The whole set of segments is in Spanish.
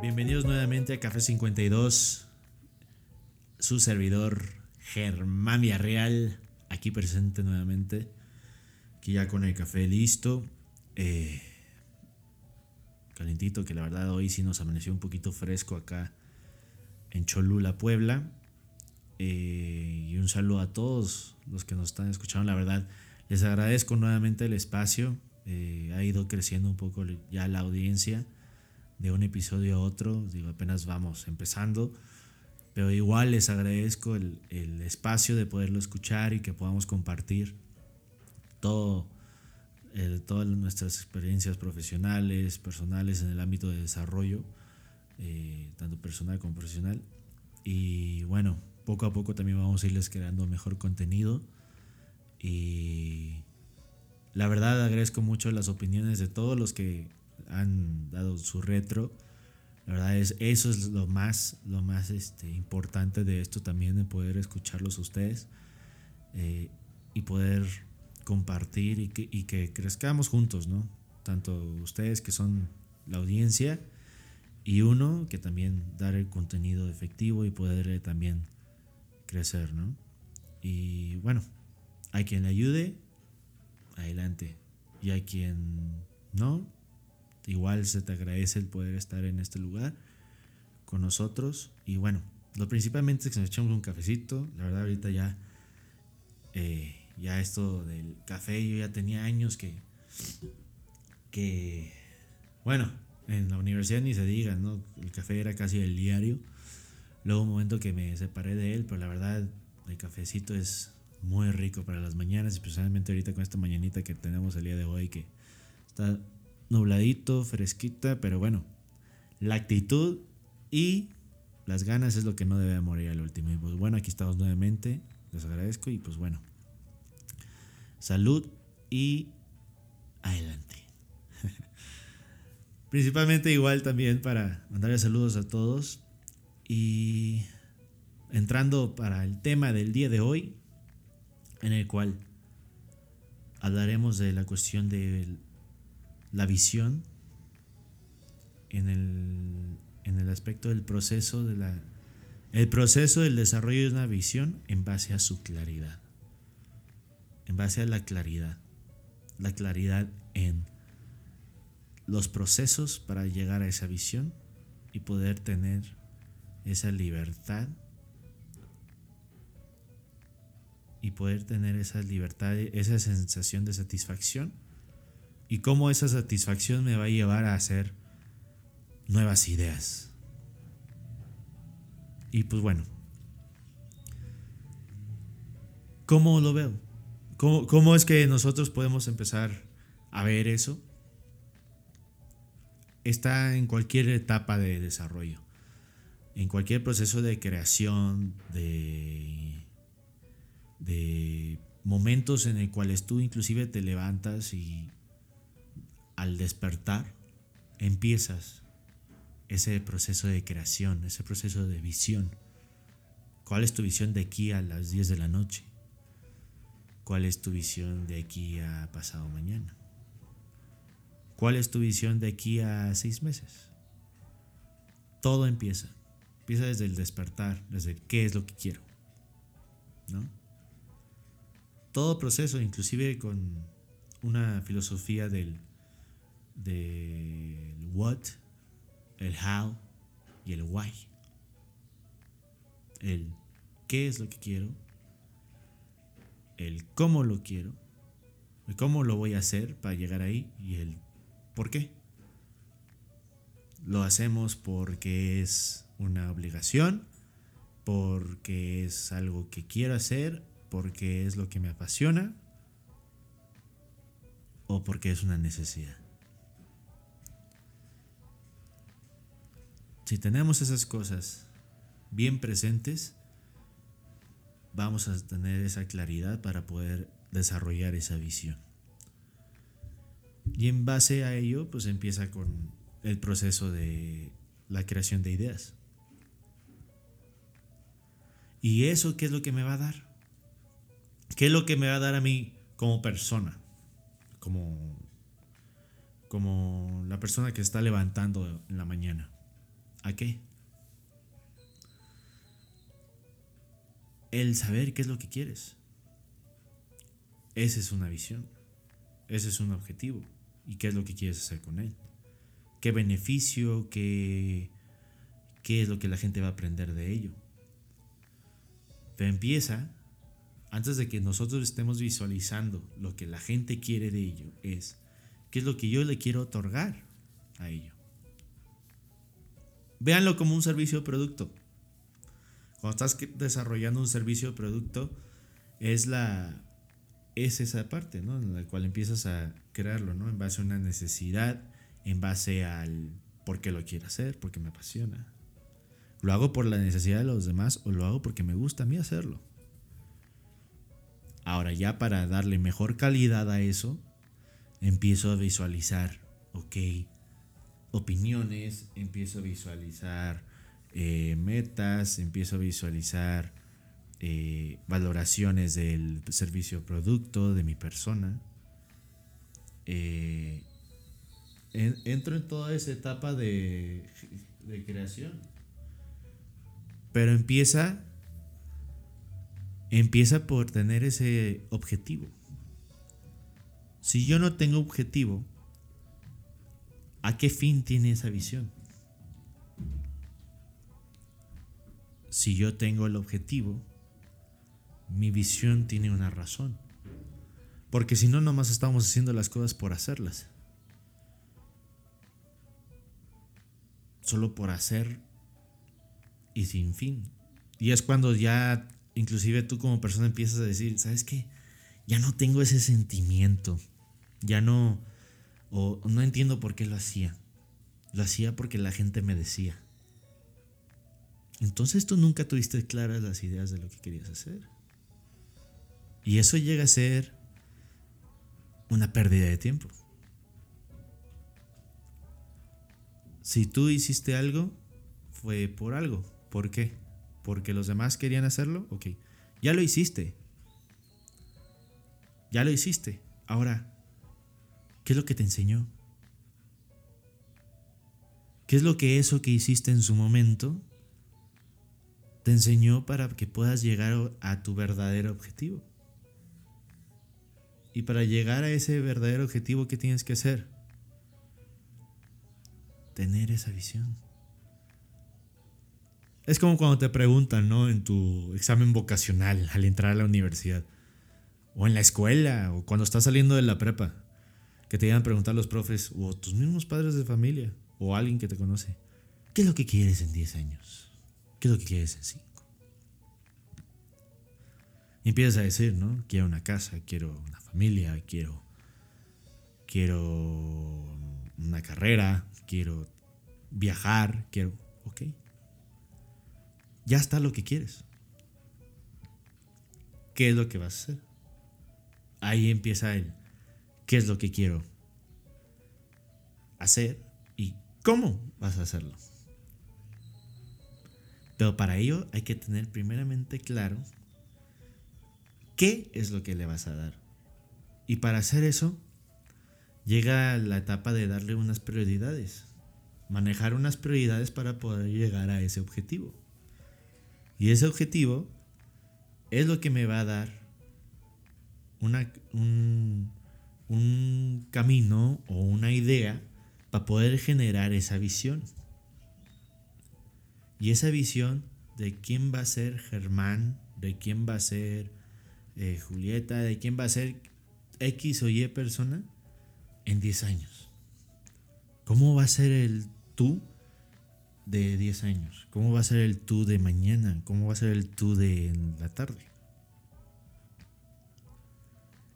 Bienvenidos nuevamente a Café 52. Su servidor Germán Villarreal, aquí presente nuevamente. Aquí ya con el café listo. Eh, que la verdad hoy sí nos amaneció un poquito fresco acá en Cholula, Puebla. Eh, y un saludo a todos los que nos están escuchando. La verdad, les agradezco nuevamente el espacio. Eh, ha ido creciendo un poco ya la audiencia de un episodio a otro. Digo, apenas vamos empezando. Pero igual les agradezco el, el espacio de poderlo escuchar y que podamos compartir todo, todas nuestras experiencias profesionales, personales en el ámbito de desarrollo, eh, tanto personal como profesional. Y bueno, poco a poco también vamos a irles creando mejor contenido. Y la verdad agradezco mucho las opiniones de todos los que han dado su retro. La verdad es eso es lo más lo más este, importante de esto también de poder escucharlos ustedes eh, y poder compartir y que, y que crezcamos juntos, ¿no? Tanto ustedes que son la audiencia y uno que también dar el contenido efectivo y poder también crecer, ¿no? Y bueno, hay quien le ayude, adelante. Y hay quien no, igual se te agradece el poder estar en este lugar con nosotros. Y bueno, lo principalmente es que nos echamos un cafecito. La verdad, ahorita ya, eh, ya esto del café, yo ya tenía años que, que, bueno, en la universidad ni se diga, ¿no? El café era casi el diario. Luego un momento que me separé de él, pero la verdad, el cafecito es muy rico para las mañanas, especialmente ahorita con esta mañanita que tenemos el día de hoy, que está nubladito, fresquita, pero bueno, la actitud y las ganas es lo que no debe morir al último. Y pues bueno, aquí estamos nuevamente, les agradezco y pues bueno, salud y adelante. Principalmente igual también para mandarle saludos a todos y entrando para el tema del día de hoy, en el cual hablaremos de la cuestión de la visión en el, en el aspecto del proceso de la el proceso del desarrollo de una visión en base a su claridad. En base a la claridad. La claridad en los procesos para llegar a esa visión y poder tener esa libertad y poder tener esa libertad, esa sensación de satisfacción y cómo esa satisfacción me va a llevar a hacer nuevas ideas. Y pues bueno, ¿cómo lo veo? ¿Cómo, ¿Cómo, es que nosotros podemos empezar a ver eso? Está en cualquier etapa de desarrollo, en cualquier proceso de creación, de, de momentos en el cuales tú inclusive te levantas y al despertar empiezas ese proceso de creación, ese proceso de visión. ¿Cuál es tu visión de aquí a las 10 de la noche? ¿Cuál es tu visión de aquí a pasado mañana? ¿Cuál es tu visión de aquí a seis meses? Todo empieza. Empieza desde el despertar, desde qué es lo que quiero. ¿No? Todo proceso, inclusive con una filosofía del del what, el how y el why. El qué es lo que quiero, el cómo lo quiero, el cómo lo voy a hacer para llegar ahí y el por qué. Lo hacemos porque es una obligación, porque es algo que quiero hacer, porque es lo que me apasiona o porque es una necesidad. Si tenemos esas cosas bien presentes, vamos a tener esa claridad para poder desarrollar esa visión. Y en base a ello, pues empieza con el proceso de la creación de ideas. ¿Y eso qué es lo que me va a dar? ¿Qué es lo que me va a dar a mí como persona? Como, como la persona que está levantando en la mañana. ¿A qué? El saber qué es lo que quieres. Esa es una visión. Ese es un objetivo. ¿Y qué es lo que quieres hacer con él? ¿Qué beneficio? ¿Qué, qué es lo que la gente va a aprender de ello? Empieza, antes de que nosotros estemos visualizando lo que la gente quiere de ello, es qué es lo que yo le quiero otorgar a ello. Véanlo como un servicio o producto. Cuando estás desarrollando un servicio o producto, es la es esa parte, ¿no? En la cual empiezas a crearlo, ¿no? En base a una necesidad, en base al por qué lo quiero hacer, porque me apasiona, ¿Lo hago por la necesidad de los demás o lo hago porque me gusta a mí hacerlo? Ahora ya para darle mejor calidad a eso, empiezo a visualizar, ok, opiniones, empiezo a visualizar eh, metas, empiezo a visualizar eh, valoraciones del servicio o producto, de mi persona. Eh, entro en toda esa etapa de, de creación pero empieza empieza por tener ese objetivo. Si yo no tengo objetivo, ¿a qué fin tiene esa visión? Si yo tengo el objetivo, mi visión tiene una razón. Porque si no, nomás estamos haciendo las cosas por hacerlas. Solo por hacer y sin fin. Y es cuando ya, inclusive tú como persona empiezas a decir, ¿sabes qué? Ya no tengo ese sentimiento. Ya no, o no entiendo por qué lo hacía. Lo hacía porque la gente me decía. Entonces tú nunca tuviste claras las ideas de lo que querías hacer. Y eso llega a ser una pérdida de tiempo. Si tú hiciste algo, fue por algo. ¿Por qué? ¿Porque los demás querían hacerlo? Ok. Ya lo hiciste. Ya lo hiciste. Ahora, ¿qué es lo que te enseñó? ¿Qué es lo que eso que hiciste en su momento te enseñó para que puedas llegar a tu verdadero objetivo? Y para llegar a ese verdadero objetivo, ¿qué tienes que hacer? Tener esa visión. Es como cuando te preguntan, ¿no? En tu examen vocacional al entrar a la universidad. O en la escuela, o cuando estás saliendo de la prepa. Que te iban a preguntar los profes, o tus mismos padres de familia, o alguien que te conoce. ¿Qué es lo que quieres en 10 años? ¿Qué es lo que quieres en 5? Y empiezas a decir, ¿no? Quiero una casa, quiero una familia, quiero. Quiero una carrera, quiero viajar, quiero. Ok ya está lo que quieres. ¿Qué es lo que vas a hacer? Ahí empieza el qué es lo que quiero hacer y cómo vas a hacerlo. Pero para ello hay que tener primeramente claro qué es lo que le vas a dar. Y para hacer eso, llega la etapa de darle unas prioridades. Manejar unas prioridades para poder llegar a ese objetivo. Y ese objetivo es lo que me va a dar un, un camino o una idea para poder generar esa visión. Y esa visión de quién va a ser Germán, de quién va a ser eh, Julieta, de quién va a ser X o Y persona en 10 años. ¿Cómo va a ser el tú de 10 años? ¿Cómo va a ser el tú de mañana? ¿Cómo va a ser el tú de la tarde?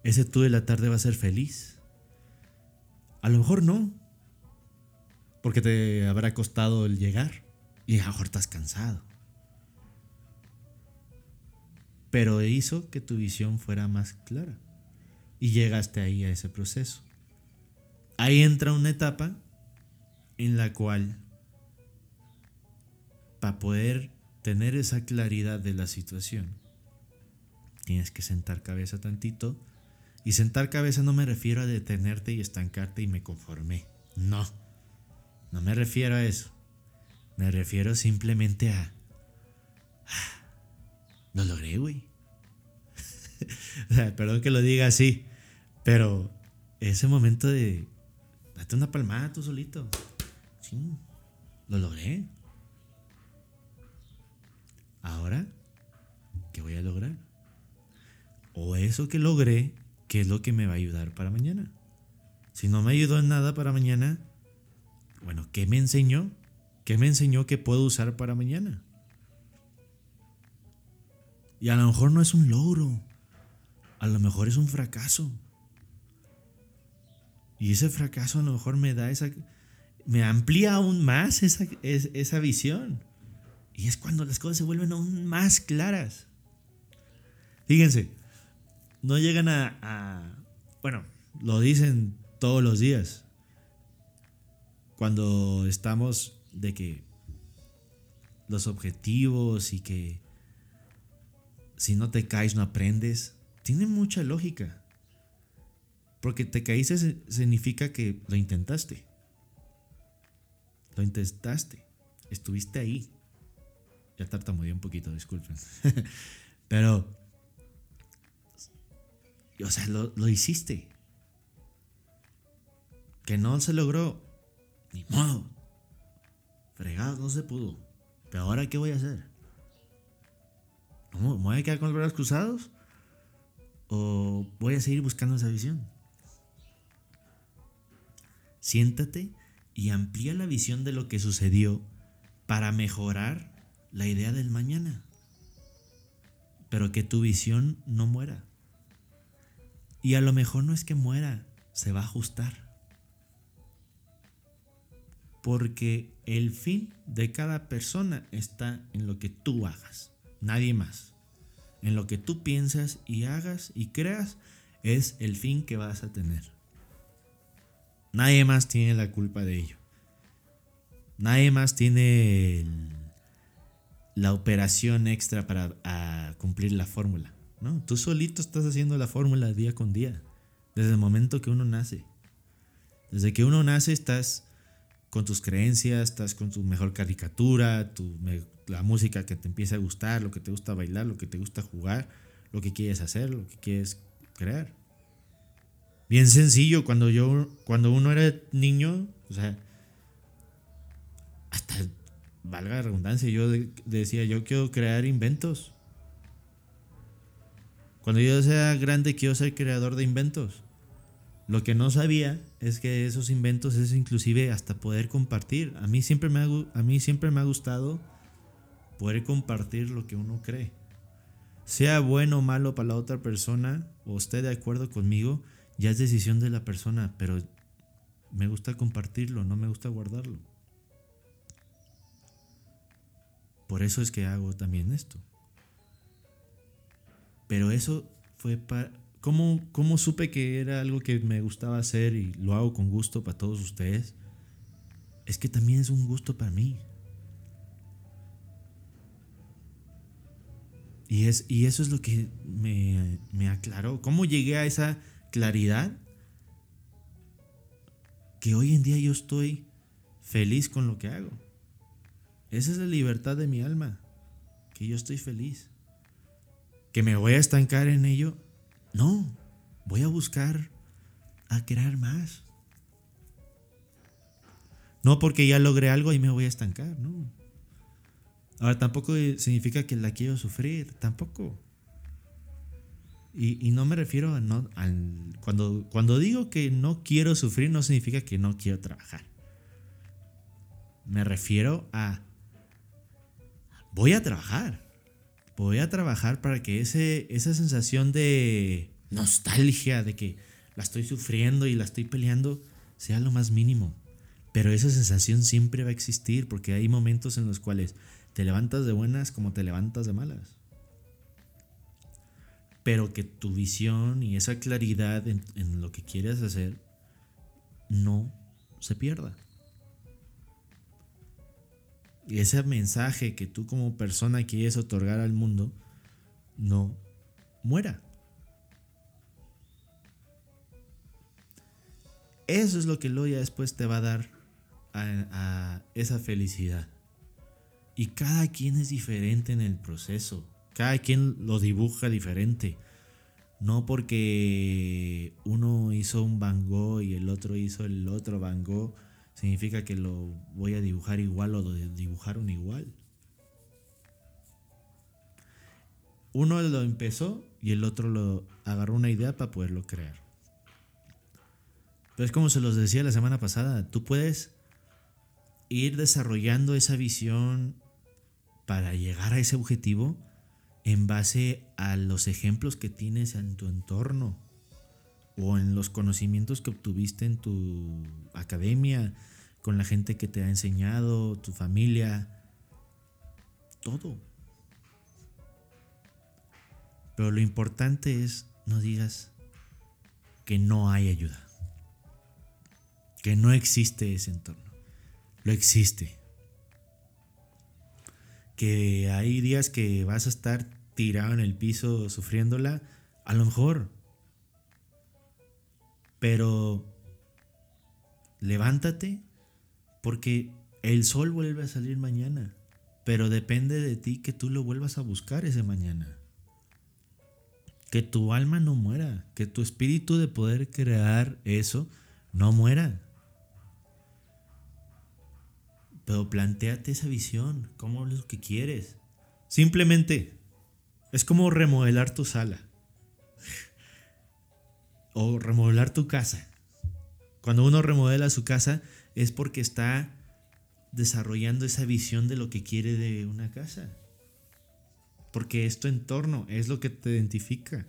¿Ese tú de la tarde va a ser feliz? A lo mejor no, porque te habrá costado el llegar y a lo mejor estás cansado. Pero hizo que tu visión fuera más clara y llegaste ahí a ese proceso. ahí entra una etapa en la cual para poder tener esa claridad de la situación, tienes que sentar cabeza tantito. Y sentar cabeza no me refiero a detenerte y estancarte y me conformé. No, no me refiero a eso. Me refiero simplemente a... Ah, lo logré, güey. perdón que lo diga así, pero ese momento de... Date una palmada tú solito. Sí, lo logré. Ahora, ¿qué voy a lograr? O eso que logré, ¿qué es lo que me va a ayudar para mañana? Si no me ayudó en nada para mañana, bueno, ¿qué me enseñó? ¿Qué me enseñó que puedo usar para mañana? Y a lo mejor no es un logro, a lo mejor es un fracaso. Y ese fracaso a lo mejor me da esa, me amplía aún más esa, esa visión. Y es cuando las cosas se vuelven aún más claras. Fíjense, no llegan a, bueno, lo dicen todos los días. Cuando estamos de que los objetivos y que si no te caes no aprendes, tiene mucha lógica. Porque te caíste significa que lo intentaste. Lo intentaste. Estuviste ahí. Ya tartamudeé un poquito, disculpen. Pero, o sea, lo, lo, hiciste. Que no se logró. Ni modo. Fregado, no se pudo. Pero ahora, ¿qué voy a hacer? ¿Me voy a quedar con los brazos cruzados? ¿O voy a seguir buscando esa visión? Siéntate y amplía la visión de lo que sucedió para mejorar la idea del mañana. Pero que tu visión no muera. Y a lo mejor no es que muera, se va a ajustar. Porque el fin de cada persona está en lo que tú hagas, nadie más. En lo que tú piensas y hagas y creas es el fin que vas a tener. Nadie más tiene la culpa de ello. Nadie más tiene la operación extra para cumplir la fórmula. ¿no? Tú solito estás haciendo la fórmula día con día, desde el momento que uno nace. Desde que uno nace estás con tus creencias, estás con tu mejor caricatura, tu, la música que te empieza a gustar, lo que te gusta bailar, lo que te gusta jugar, lo que quieres hacer, lo que quieres crear. Bien sencillo, cuando yo, cuando uno era niño, o sea, hasta valga la redundancia, yo decía, yo quiero crear inventos. Cuando yo sea grande quiero ser creador de inventos. Lo que no sabía es que esos inventos es inclusive hasta poder compartir. A mí siempre me ha, a mí siempre me ha gustado poder compartir lo que uno cree. Sea bueno o malo para la otra persona o esté de acuerdo conmigo, ya es decisión de la persona, pero me gusta compartirlo, no me gusta guardarlo. Por eso es que hago también esto. Pero eso fue para... ¿Cómo, ¿Cómo supe que era algo que me gustaba hacer y lo hago con gusto para todos ustedes? Es que también es un gusto para mí. Y, es, y eso es lo que me, me aclaró. ¿Cómo llegué a esa claridad? Que hoy en día yo estoy feliz con lo que hago. Esa es la libertad de mi alma, que yo estoy feliz. ¿Que me voy a estancar en ello? No, voy a buscar a crear más. No porque ya logré algo y me voy a estancar, no. Ahora tampoco significa que la quiero sufrir, tampoco. Y, no me refiero a no, al, cuando, cuando digo que no quiero sufrir no significa que no quiero trabajar. Me refiero a voy a trabajar. Voy a trabajar para que ese, esa sensación de nostalgia, de que la estoy sufriendo y la estoy peleando, sea lo más mínimo. Pero esa sensación siempre va a existir porque hay momentos en los cuales te levantas de buenas como te levantas de malas. Pero que tu visión y esa claridad en, lo que quieres hacer no se pierda. Y ese mensaje que tú como persona quieres otorgar al mundo no muera. Eso es lo que luego ya después te va a dar a, esa felicidad. Y cada quien es diferente en el proceso. Cada quien lo dibuja diferente. No porque uno hizo un Van Gogh y el otro hizo el otro Van Gogh, significa que lo voy a dibujar igual o lo dibujaron igual. Uno lo empezó y el otro lo agarró una idea para poderlo crear. Pero es como se los decía la semana pasada, tú puedes ir desarrollando esa visión para llegar a ese objetivo en base a los ejemplos que tienes en tu entorno o en los conocimientos que obtuviste en tu academia, con la gente que te ha enseñado, tu familia, todo. Pero lo importante es no digas que no hay ayuda que no existe ese entorno. Lo existe. Que hay días que vas a estar tirado en el piso sufriéndola, a lo mejor. Pero levántate porque el sol vuelve a salir mañana. Pero depende de ti que tú lo vuelvas a buscar ese mañana. Que tu alma no muera, que tu espíritu de poder crear eso no muera. Pero planteate esa visión, cómo es lo que quieres. Simplemente es como remodelar tu sala o remodelar tu casa. Cuando uno remodela su casa es porque está desarrollando esa visión de lo que quiere de una casa. Porque es tu entorno, es lo que te identifica.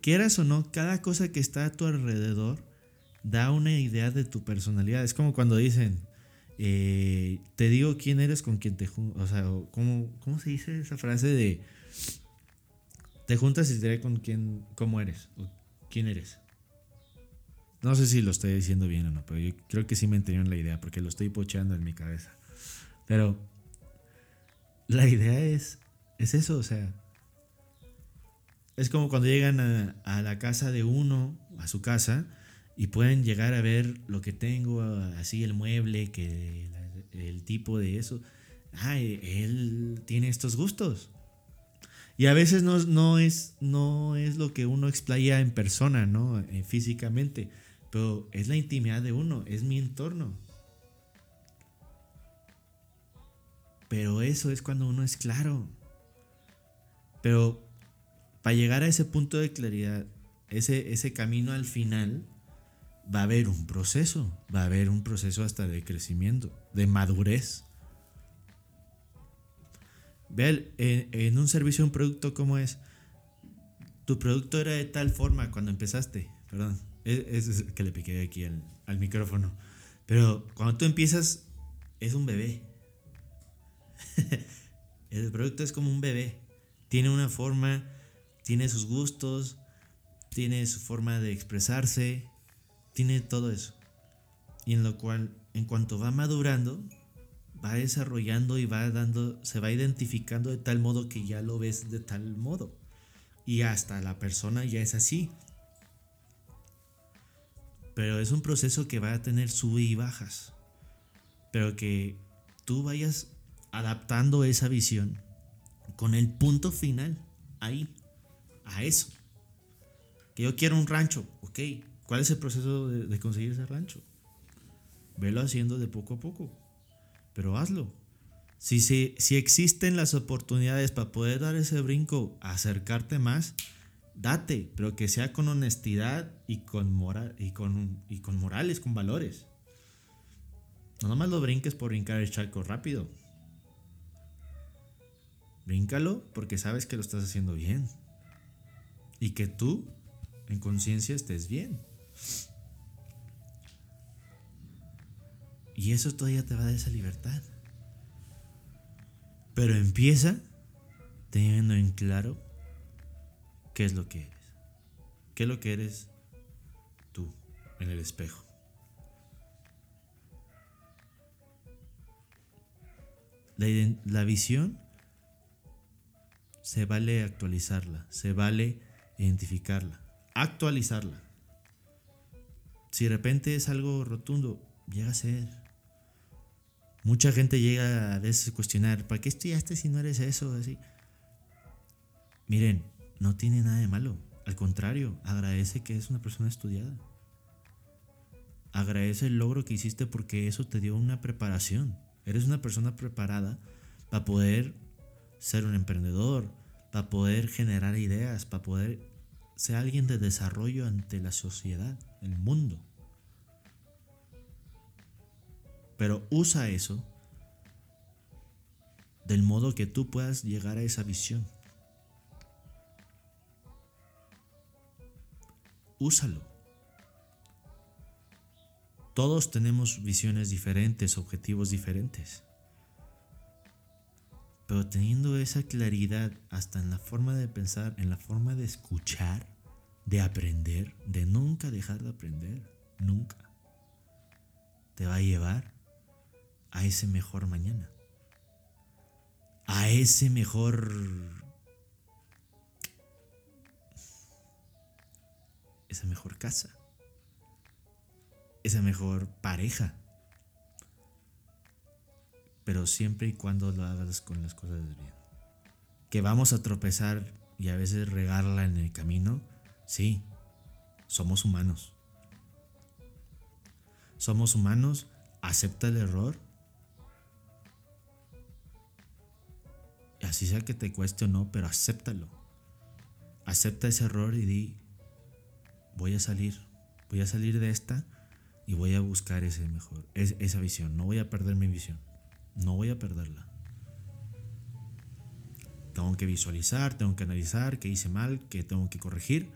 Quieras o no, cada cosa que está a tu alrededor da una idea de tu personalidad. Es como cuando dicen, eh, te digo quién eres con quien te juntas. O sea, ¿cómo, ¿cómo, se dice esa frase de te juntas y te diré con quién, cómo eres o quién eres? No sé si lo estoy diciendo bien o no, pero yo creo que sí me entendieron la idea porque lo estoy pocheando en mi cabeza. Pero la idea es, es eso, o sea, es como cuando llegan a, la casa de uno, a su casa, y pueden llegar a ver lo que tengo, así el mueble, que el tipo de eso. Ah, él tiene estos gustos. Y a veces no, no, es, no es lo que uno explaya en persona, ¿no? Eh, físicamente, pero es la intimidad de uno, es mi entorno. Pero eso es cuando uno es claro. Pero para llegar a ese punto de claridad, ese, ese camino al final, va a haber un proceso, va a haber un proceso hasta de crecimiento, de madurez. Ve, en, un servicio, un producto, ¿cómo es? Tu producto era de tal forma cuando empezaste, perdón, es, que le piqué aquí al micrófono, pero cuando tú empiezas, es un bebé. El producto es como un bebé, tiene una forma, tiene sus gustos, tiene su forma de expresarse, tiene todo eso. Y en lo cual, en cuanto va madurando, va desarrollando y va dando, se va identificando de tal modo que ya lo ves de tal modo. Y hasta la persona ya es así. Pero es un proceso que va a tener sube y bajas. Pero que tú vayas adaptando esa visión con el punto final ahí, a eso. Que yo quiero un rancho, ok, ¿Cuál es el proceso de, conseguir ese rancho? Velo haciendo de poco a poco, pero hazlo. Si, si existen las oportunidades para poder dar ese brinco, acercarte más, date, pero que sea con honestidad y con, moral, y con, y con morales, con valores. No nomás lo brinques por brincar el charco rápido. Bríncalo porque sabes que lo estás haciendo bien. Y que tú, en conciencia, estés bien. Y eso todavía te va a dar esa libertad. Pero empieza teniendo en claro qué es lo que eres, qué ¿Qué es lo que eres tú en el espejo? La, la visión se vale actualizarla, se vale identificarla, actualizarla. Si de repente es algo rotundo, llega a ser. Mucha gente llega a veces cuestionar, ¿para qué estudiaste si no eres eso? Así. Miren, no tiene nada de malo. Al contrario, agradece que es una persona estudiada. Agradece el logro que hiciste porque eso te dio una preparación. Eres una persona preparada para poder ser un emprendedor, para poder generar ideas, para poder ser alguien de desarrollo ante la sociedad, el mundo. Pero usa eso del modo que tú puedas llegar a esa visión. Úsalo. Todos tenemos visiones diferentes, objetivos diferentes. Pero teniendo esa claridad hasta en la forma de pensar, en la forma de escuchar, de aprender, de nunca dejar de aprender, nunca, te va a llevar a ese mejor mañana, a ese mejor... esa mejor casa, esa mejor pareja pero siempre y cuando lo hagas con las cosas bien. Que vamos a tropezar y a veces regarla en el camino, sí, somos humanos. Somos humanos, acepta el error. Así sea que te cueste o no, pero acéptalo. Acepta ese error y di, voy a salir, voy a salir de esta y voy a buscar ese mejor, esa visión, no voy a perder mi visión. No voy a perderla. Tengo que visualizar, tengo que analizar qué hice mal, qué tengo que corregir.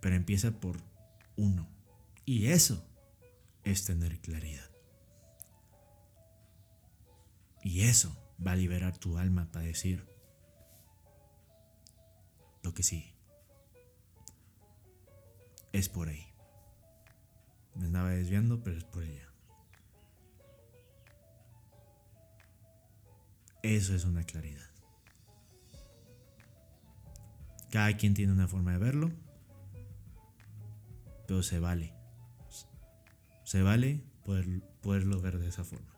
Pero empieza por uno. Y eso es tener claridad. Y eso va a liberar tu alma para decir lo que sí. Es por ahí. Me andaba desviando, pero es por ella. Eso es una claridad. Cada quien tiene una forma de verlo, pero se vale. Se vale poder, poderlo ver de esa forma.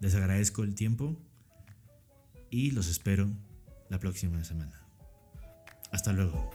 Les agradezco el tiempo y los espero la próxima semana. Hasta luego.